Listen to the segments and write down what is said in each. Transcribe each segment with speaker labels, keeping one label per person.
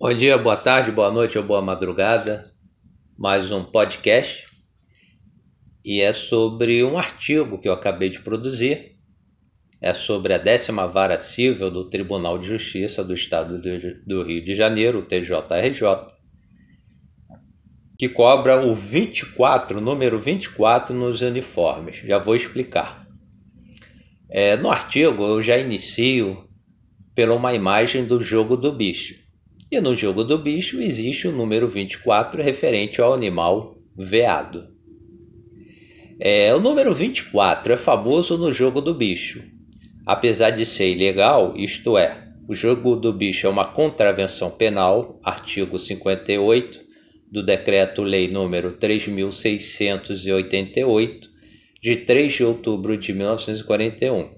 Speaker 1: Bom dia, boa tarde, boa noite ou boa madrugada. Mais um podcast. E é sobre um artigo que eu acabei de produzir. É sobre a décima vara civil do Tribunal de Justiça do Estado do Rio de Janeiro, o TJRJ, que cobra o 24, número 24 nos uniformes. Já vou explicar. É, no artigo eu já inicio pela uma imagem do jogo do bicho. E no jogo do bicho existe o número 24 referente ao animal veado. É, o número 24 é famoso no jogo do bicho. Apesar de ser ilegal, isto é, o jogo do bicho é uma contravenção penal, artigo 58 do Decreto-Lei número 3688, de 3 de outubro de 1941.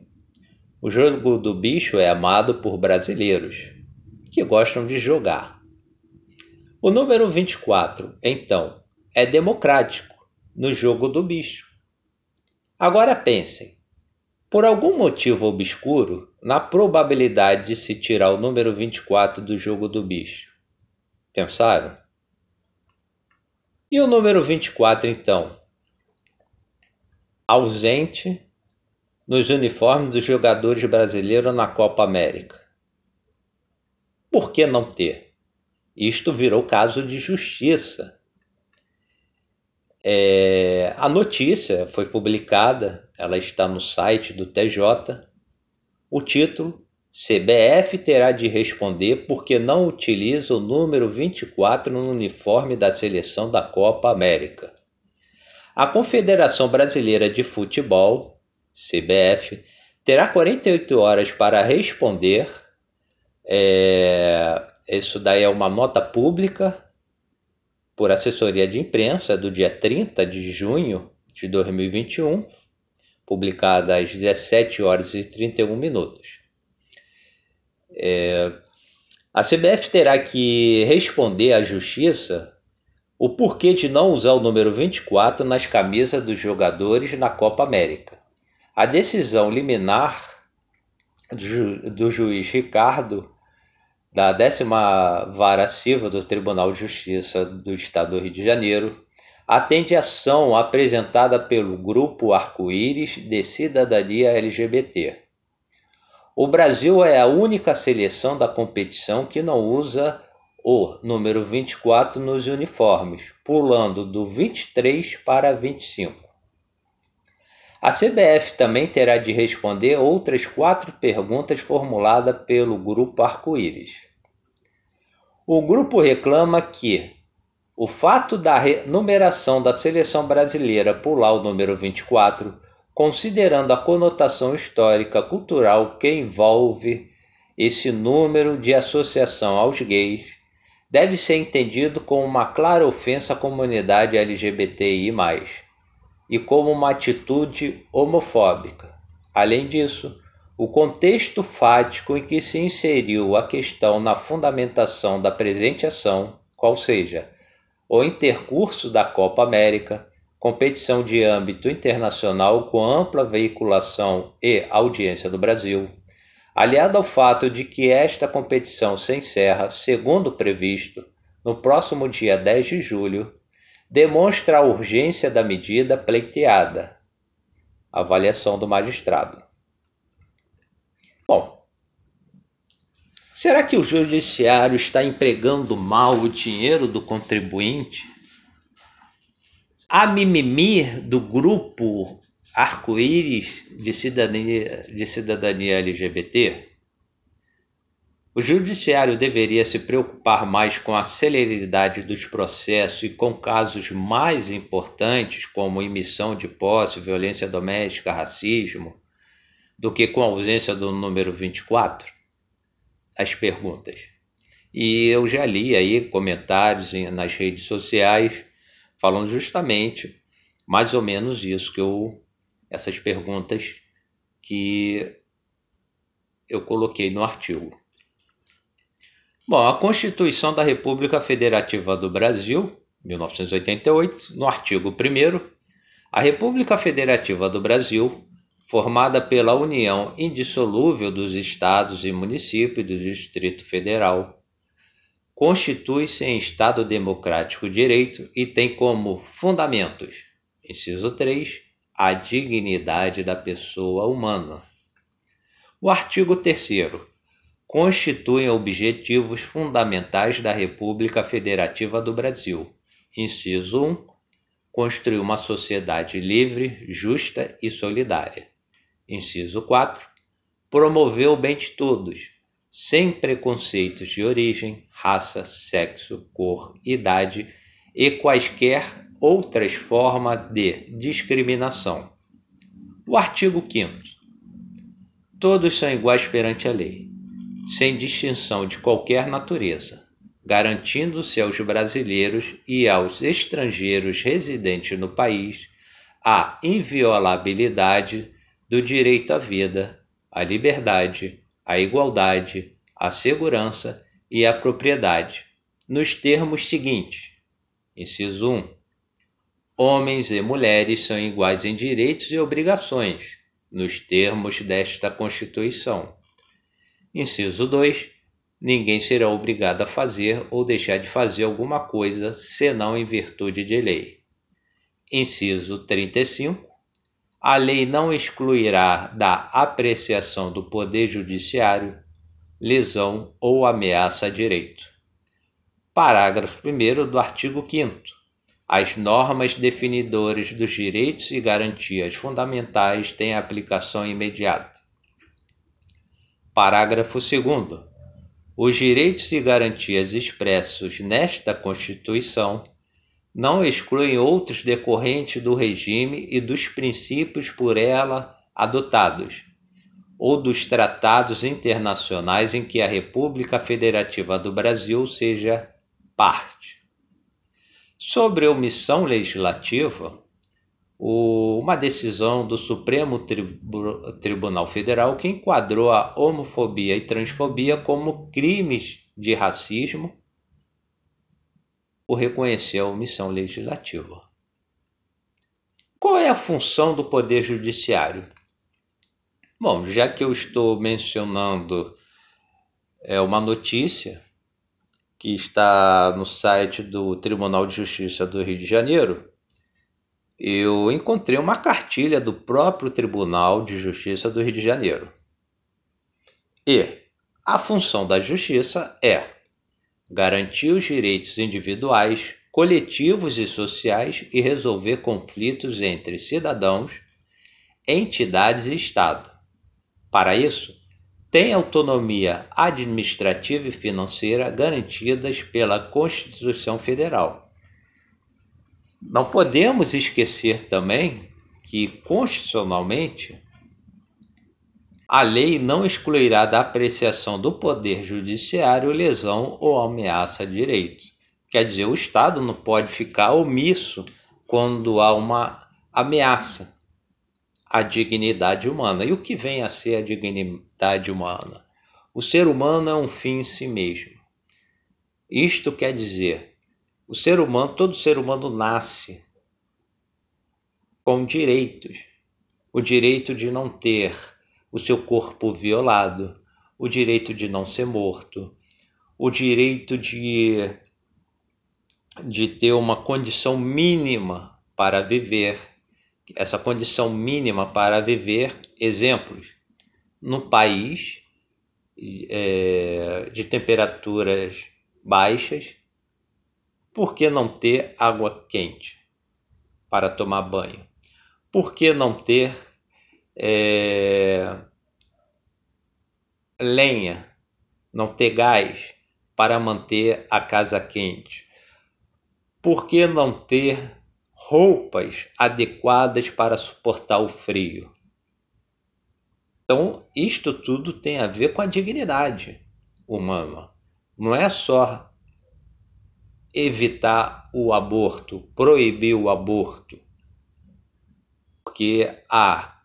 Speaker 1: O jogo do bicho é amado por brasileiros que gostam de jogar. O número 24, então, é democrático no jogo do bicho. Agora pensem: por algum motivo obscuro, na probabilidade de se tirar o número 24 do jogo do bicho. Pensaram? E o número 24, então? Ausente nos uniformes dos jogadores brasileiros na Copa América. Por que não ter? Isto virou caso de justiça. É, a notícia foi publicada, ela está no site do TJ. O título: CBF terá de responder porque não utiliza o número 24 no uniforme da seleção da Copa América. A Confederação Brasileira de Futebol, CBF, terá 48 horas para responder é, isso daí é uma nota pública por assessoria de imprensa do dia 30 de junho de 2021, publicada às 17 horas e 31 minutos. É, a CBF terá que responder à justiça o porquê de não usar o número 24 nas camisas dos jogadores na Copa América. A decisão liminar do, ju do juiz Ricardo da décima vara civil do Tribunal de Justiça do Estado do Rio de Janeiro, atende ação apresentada pelo Grupo Arco-Íris de Cidadania LGBT. O Brasil é a única seleção da competição que não usa o número 24 nos uniformes, pulando do 23 para 25. A CBF também terá de responder outras quatro perguntas formuladas pelo Grupo Arco-Íris. O grupo reclama que o fato da numeração da seleção brasileira pular o número 24, considerando a conotação histórica cultural que envolve esse número de associação aos gays, deve ser entendido como uma clara ofensa à comunidade LGBTI e como uma atitude homofóbica. Além disso, o contexto fático em que se inseriu a questão na fundamentação da presente ação, qual seja, o intercurso da Copa América, competição de âmbito internacional com ampla veiculação e audiência do Brasil, aliado ao fato de que esta competição se encerra, segundo previsto, no próximo dia 10 de julho, demonstra a urgência da medida pleiteada. Avaliação do magistrado. Bom, será que o judiciário está empregando mal o dinheiro do contribuinte? A mimimi do grupo arco-íris de cidadania, de cidadania LGBT? O judiciário deveria se preocupar mais com a celeridade dos processos e com casos mais importantes, como emissão de posse, violência doméstica, racismo, do que com a ausência do número 24? As perguntas. E eu já li aí comentários nas redes sociais falando justamente mais ou menos isso que eu essas perguntas que eu coloquei no artigo. Bom, a Constituição da República Federativa do Brasil, 1988, no artigo 1 a República Federativa do Brasil, formada pela união indissolúvel dos estados e municípios do Distrito Federal, constitui-se em Estado democrático de direito e tem como fundamentos: inciso 3, a dignidade da pessoa humana. O artigo 3 constituem objetivos fundamentais da República Federativa do Brasil. Inciso 1. Construir uma sociedade livre, justa e solidária. Inciso 4. Promover o bem de todos, sem preconceitos de origem, raça, sexo, cor, idade e quaisquer outras formas de discriminação. O artigo 5. Todos são iguais perante a lei sem distinção de qualquer natureza, garantindo-se aos brasileiros e aos estrangeiros residentes no país a inviolabilidade do direito à vida, à liberdade, à igualdade, à segurança e à propriedade, nos termos seguintes: inciso 1. Homens e mulheres são iguais em direitos e obrigações, nos termos desta Constituição. Inciso 2. Ninguém será obrigado a fazer ou deixar de fazer alguma coisa senão em virtude de lei. Inciso 35. A lei não excluirá da apreciação do Poder Judiciário lesão ou ameaça a direito. Parágrafo 1 do artigo 5. As normas definidoras dos direitos e garantias fundamentais têm aplicação imediata. Parágrafo 2. Os direitos e garantias expressos nesta Constituição não excluem outros decorrentes do regime e dos princípios por ela adotados, ou dos tratados internacionais em que a República Federativa do Brasil seja parte. Sobre omissão legislativa, uma decisão do Supremo Tribu Tribunal Federal que enquadrou a homofobia e transfobia como crimes de racismo por reconhecer a omissão legislativa. Qual é a função do Poder Judiciário? Bom, já que eu estou mencionando é uma notícia que está no site do Tribunal de Justiça do Rio de Janeiro, eu encontrei uma cartilha do próprio Tribunal de Justiça do Rio de Janeiro. E a função da justiça é garantir os direitos individuais, coletivos e sociais e resolver conflitos entre cidadãos, entidades e Estado. Para isso, tem autonomia administrativa e financeira garantidas pela Constituição Federal não podemos esquecer também que, constitucionalmente, a lei não excluirá da apreciação do Poder Judiciário lesão ou ameaça a direitos. Quer dizer, o Estado não pode ficar omisso quando há uma ameaça à dignidade humana. E o que vem a ser a dignidade humana? O ser humano é um fim em si mesmo. Isto quer dizer o ser humano, todo ser humano nasce com direitos. O direito de não ter o seu corpo violado, o direito de não ser morto, o direito de, de ter uma condição mínima para viver. Essa condição mínima para viver, exemplos, no país é, de temperaturas baixas, por que não ter água quente para tomar banho? Por que não ter é, lenha, não ter gás para manter a casa quente? Por que não ter roupas adequadas para suportar o frio? Então, isto tudo tem a ver com a dignidade humana. Não é só evitar o aborto, proibir o aborto, porque há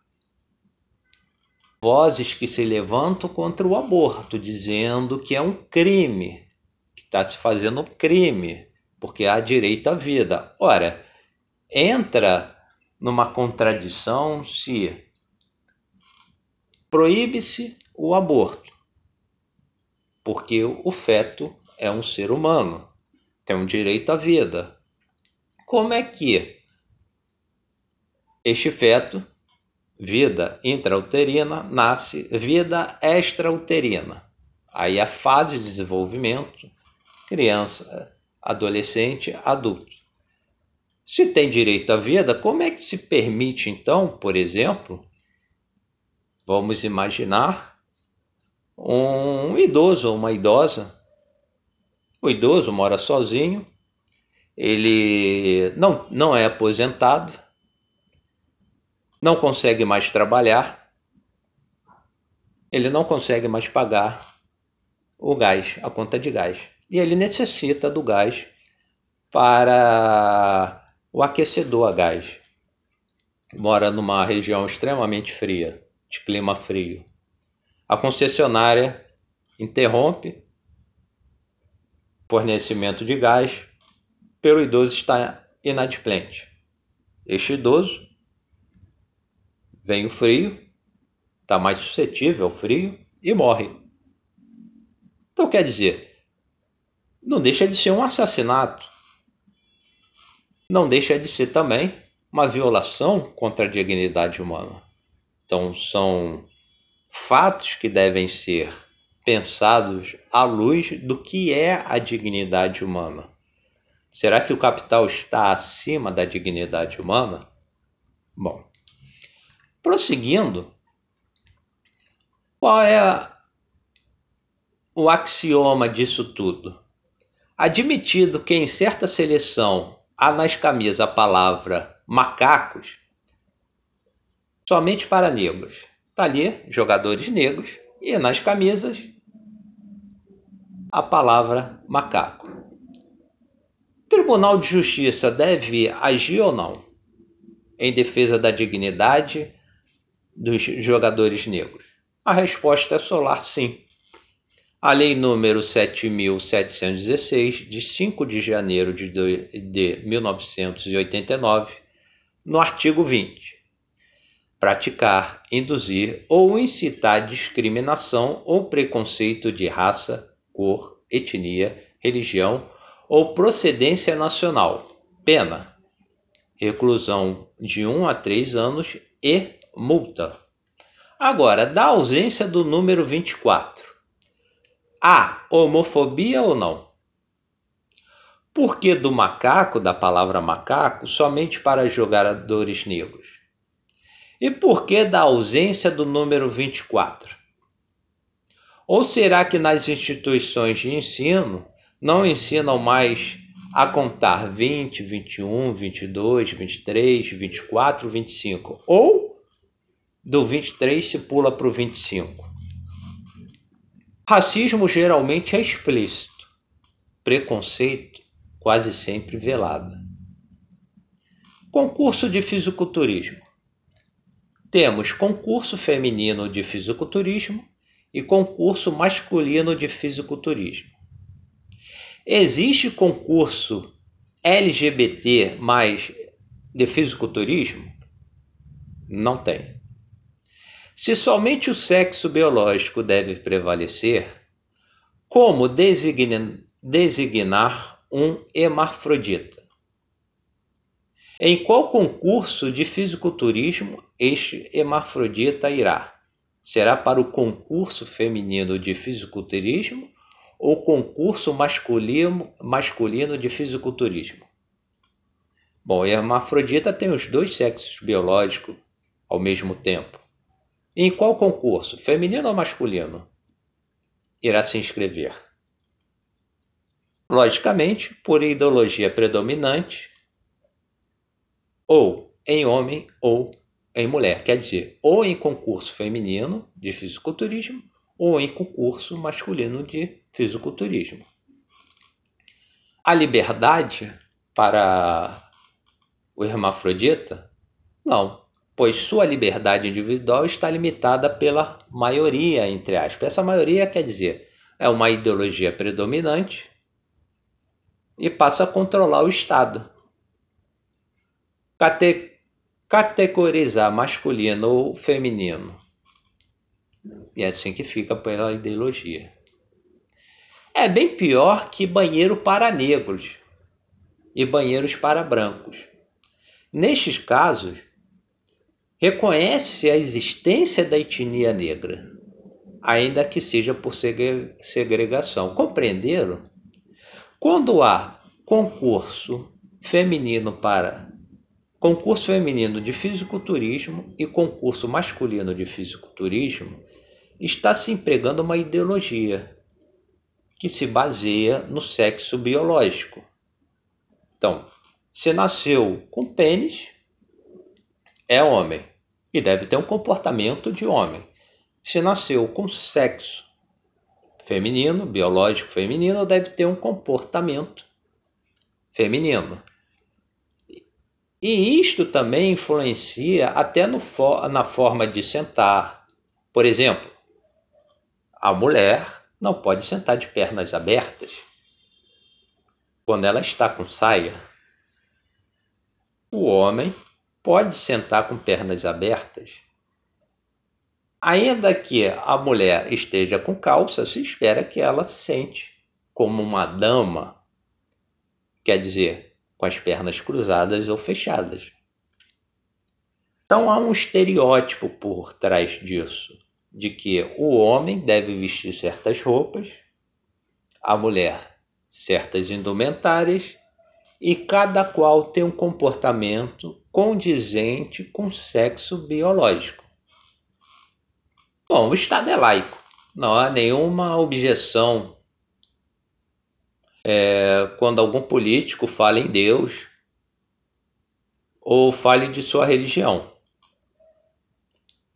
Speaker 1: vozes que se levantam contra o aborto, dizendo que é um crime, que está se fazendo um crime, porque há direito à vida. Ora, entra numa contradição se proíbe-se o aborto, porque o feto é um ser humano, tem um direito à vida. Como é que este feto, vida intrauterina, nasce vida extrauterina? Aí a fase de desenvolvimento, criança, adolescente, adulto. Se tem direito à vida, como é que se permite então, por exemplo, vamos imaginar um idoso ou uma idosa. O idoso mora sozinho, ele não, não é aposentado, não consegue mais trabalhar, ele não consegue mais pagar o gás, a conta de gás. E ele necessita do gás para o aquecedor a gás. Mora numa região extremamente fria, de clima frio. A concessionária interrompe fornecimento de gás pelo idoso estar inadimplente. Este idoso vem o frio, está mais suscetível ao frio e morre. Então quer dizer, não deixa de ser um assassinato. Não deixa de ser também uma violação contra a dignidade humana. Então são fatos que devem ser pensados à luz do que é a dignidade humana. Será que o capital está acima da dignidade humana? Bom, prosseguindo, qual é o axioma disso tudo? Admitido que em certa seleção há nas camisas a palavra macacos, somente para negros. Está ali, jogadores negros, e nas camisas a palavra macaco. O Tribunal de Justiça deve agir ou não em defesa da dignidade dos jogadores negros? A resposta é solar sim. A Lei número 7.716, de 5 de janeiro de 1989, no artigo 20, praticar, induzir ou incitar discriminação ou preconceito de raça, cor, etnia, religião ou procedência nacional. Pena: reclusão de 1 a 3 anos e multa. Agora, da ausência do número 24, há homofobia ou não? Por que do macaco, da palavra macaco, somente para jogadores negros? E por que da ausência do número 24? Ou será que nas instituições de ensino não ensinam mais a contar 20, 21, 22, 23, 24, 25? Ou do 23 se pula para o 25? Racismo geralmente é explícito, preconceito quase sempre velado. Concurso de fisiculturismo. Temos concurso feminino de fisiculturismo e concurso masculino de fisiculturismo. Existe concurso LGBT mais de fisiculturismo? Não tem. Se somente o sexo biológico deve prevalecer, como designar um hermafrodita? Em qual concurso de fisiculturismo este hermafrodita irá? Será para o concurso feminino de fisiculturismo ou concurso masculino, masculino de fisiculturismo? Bom, o hermafrodita tem os dois sexos biológicos ao mesmo tempo. Em qual concurso, feminino ou masculino, irá se inscrever? Logicamente, por ideologia predominante, ou em homem ou em mulher. Quer dizer, ou em concurso feminino de fisiculturismo ou em concurso masculino de fisiculturismo. A liberdade para o hermafrodita? Não, pois sua liberdade individual está limitada pela maioria, entre aspas. Essa maioria quer dizer, é uma ideologia predominante e passa a controlar o Estado cate categorizar masculino ou feminino. E é assim que fica pela ideologia. é bem pior que banheiro para negros e banheiros para brancos. Nestes casos, reconhece a existência da etnia negra, ainda que seja por segregação. Compreenderam? Quando há concurso feminino para concurso feminino de fisiculturismo e concurso masculino de fisiculturismo, está se empregando uma ideologia que se baseia no sexo biológico. Então, se nasceu com pênis, é homem e deve ter um comportamento de homem. Se nasceu com sexo feminino, biológico feminino, deve ter um comportamento feminino. E isto também influencia até no, na forma de sentar. Por exemplo, a mulher não pode sentar de pernas abertas quando ela está com saia. O homem pode sentar com pernas abertas. Ainda que a mulher esteja com calça, se espera que ela sente como uma dama, quer dizer, com as pernas cruzadas ou fechadas. Então há um estereótipo por trás disso de que o homem deve vestir certas roupas, a mulher certas indumentárias e cada qual tem um comportamento condizente com o sexo biológico. Bom, o Estado é laico, não há nenhuma objeção é, quando algum político fala em Deus ou fale de sua religião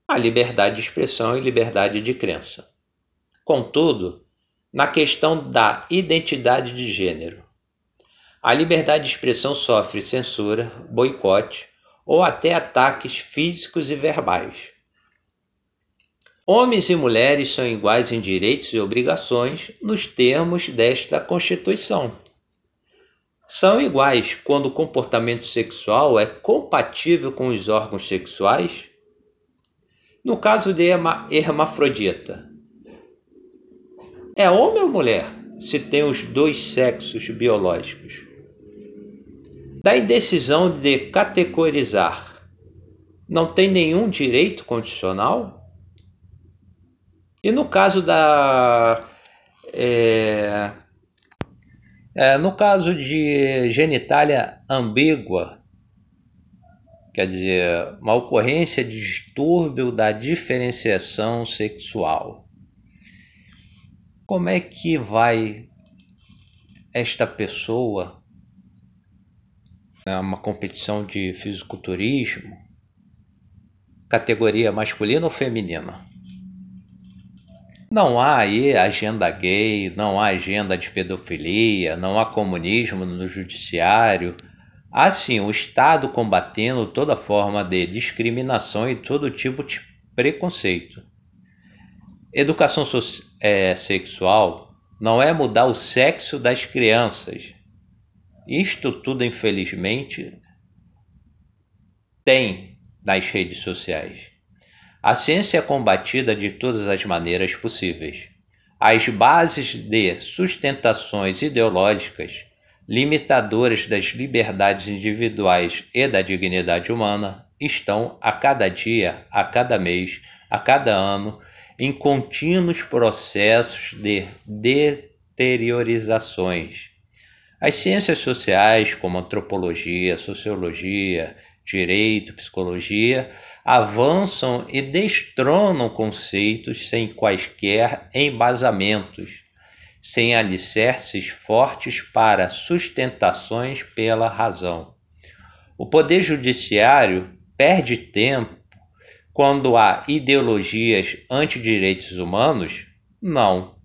Speaker 1: a liberdade de expressão e liberdade de crença. Contudo, na questão da identidade de gênero, a liberdade de expressão sofre censura, boicote ou até ataques físicos e verbais. Homens e mulheres são iguais em direitos e obrigações nos termos desta Constituição. São iguais quando o comportamento sexual é compatível com os órgãos sexuais no caso de hermafrodita, é homem ou mulher se tem os dois sexos biológicos? Da indecisão de categorizar, não tem nenhum direito condicional? E no caso da. É, é, no caso de genitália ambígua, quer dizer, uma ocorrência de distúrbio da diferenciação sexual. Como é que vai esta pessoa né, uma competição de fisiculturismo, categoria masculina ou feminina? Não há aí agenda gay, não há agenda de pedofilia, não há comunismo no judiciário, Assim, o Estado combatendo toda forma de discriminação e todo tipo de preconceito. Educação é, sexual não é mudar o sexo das crianças. Isto tudo, infelizmente, tem nas redes sociais. A ciência é combatida de todas as maneiras possíveis. As bases de sustentações ideológicas limitadoras das liberdades individuais e da dignidade humana, estão a cada dia, a cada mês, a cada ano, em contínuos processos de deteriorizações. As ciências sociais, como antropologia, sociologia, direito, psicologia, avançam e destronam conceitos sem quaisquer embasamentos sem alicerces fortes para sustentações pela razão. O Poder Judiciário perde tempo quando há ideologias antidireitos humanos? Não.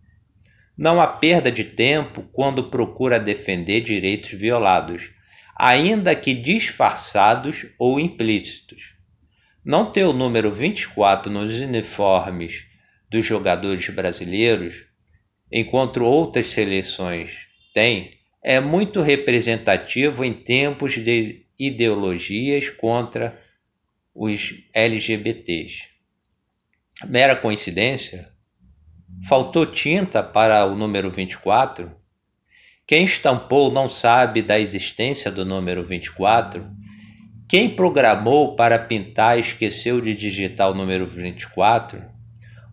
Speaker 1: Não há perda de tempo quando procura defender direitos violados, ainda que disfarçados ou implícitos. Não ter o número 24 nos uniformes dos jogadores brasileiros enquanto outras seleções têm, é muito representativo em tempos de ideologias contra os LGBTs. Mera coincidência? Faltou tinta para o número 24? Quem estampou não sabe da existência do número 24? Quem programou para pintar esqueceu de digitar o número 24?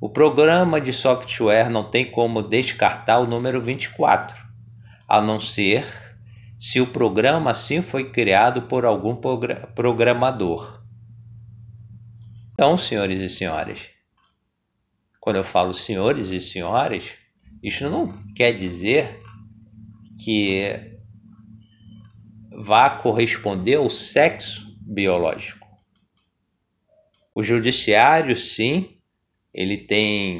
Speaker 1: O programa de software não tem como descartar o número 24, a não ser se o programa assim foi criado por algum programador. Então, senhores e senhoras, quando eu falo senhores e senhoras, isso não quer dizer que vá corresponder ao sexo biológico. O judiciário, sim, ele tem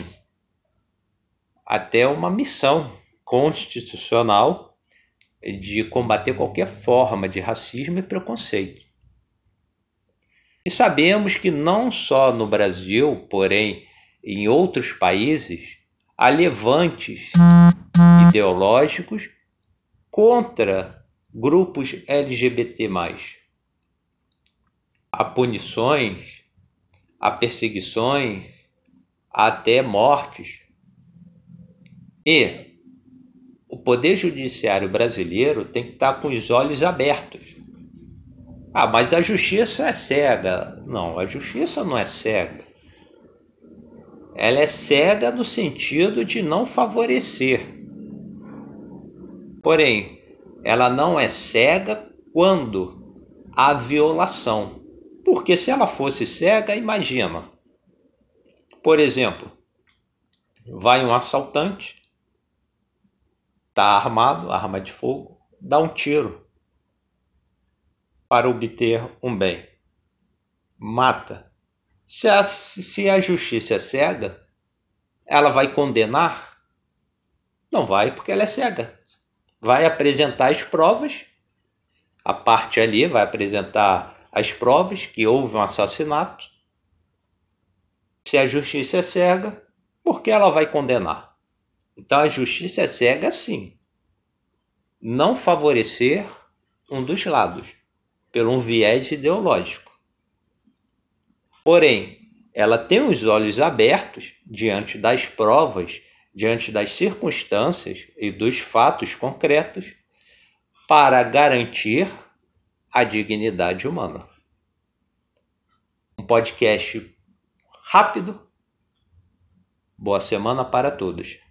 Speaker 1: até uma missão constitucional de combater qualquer forma de racismo e preconceito. E sabemos que não só no Brasil, porém em outros países, há levantes ideológicos contra grupos LGBT. Há punições, há perseguições, há até mortes. E o Poder Judiciário brasileiro tem que estar com os olhos abertos. Ah, mas a justiça é cega. Não, a justiça não é cega ela é cega no sentido de não favorecer. Porém, ela não é cega quando há violação. Porque se ela fosse cega, imagina. Por exemplo, vai um assaltante, está armado, arma de fogo, dá um tiro para obter um bem. Mata se a, se a justiça é cega, ela vai condenar? Não vai, porque ela é cega. Vai apresentar as provas, a parte ali vai apresentar as provas que houve um assassinato. Se a justiça é cega, por que ela vai condenar? Então a justiça é cega sim. Não favorecer um dos lados, pelo um viés ideológico. Porém, ela tem os olhos abertos diante das provas, diante das circunstâncias e dos fatos concretos para garantir a dignidade humana. Um podcast rápido. Boa semana para todos.